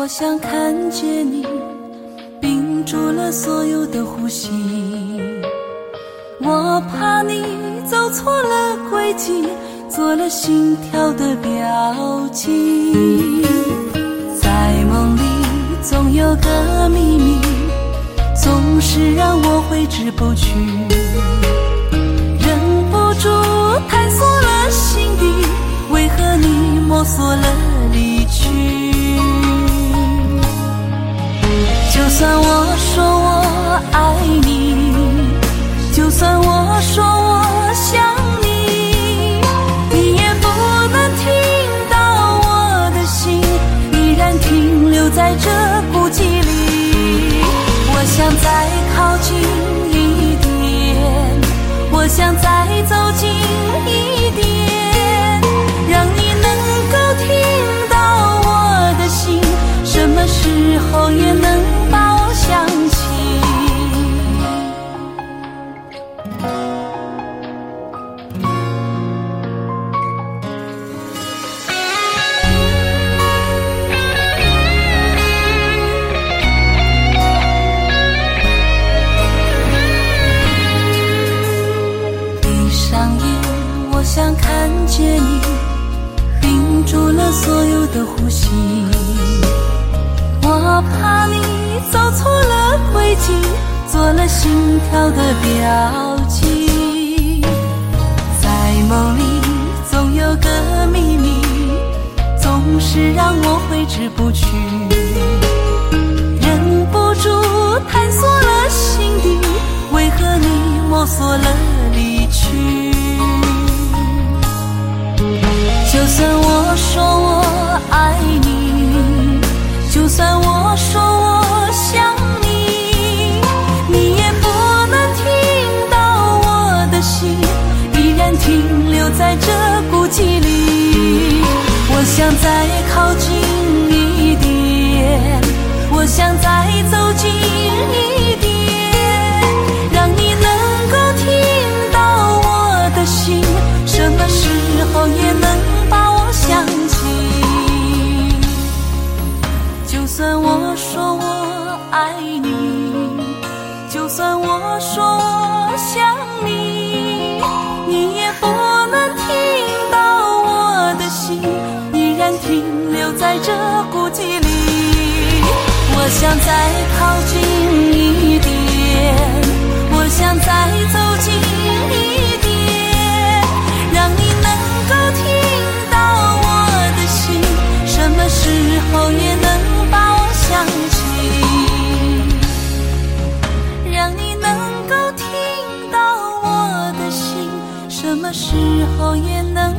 我想看见你，屏住了所有的呼吸。我怕你走错了轨迹，做了心跳的标记。在梦里总有个秘密，总是让我挥之不去，算我说我爱你，就算我说我想你，你也不能听到我的心依然停留在这孤寂里。我想再靠近一点，我想再走近一点，让你能够听到我的心，什么时候也能闭上眼，我想看见你，屏住了所有的呼吸。我怕你走错了轨迹，做了心跳的标记。梦里总有个秘密，总是让我挥之不去。忍不住探索了心底，为何你摸索了离去？我说我想你，你也不能听到我的心依然停留在这孤寂里。我想再靠近么时候也能。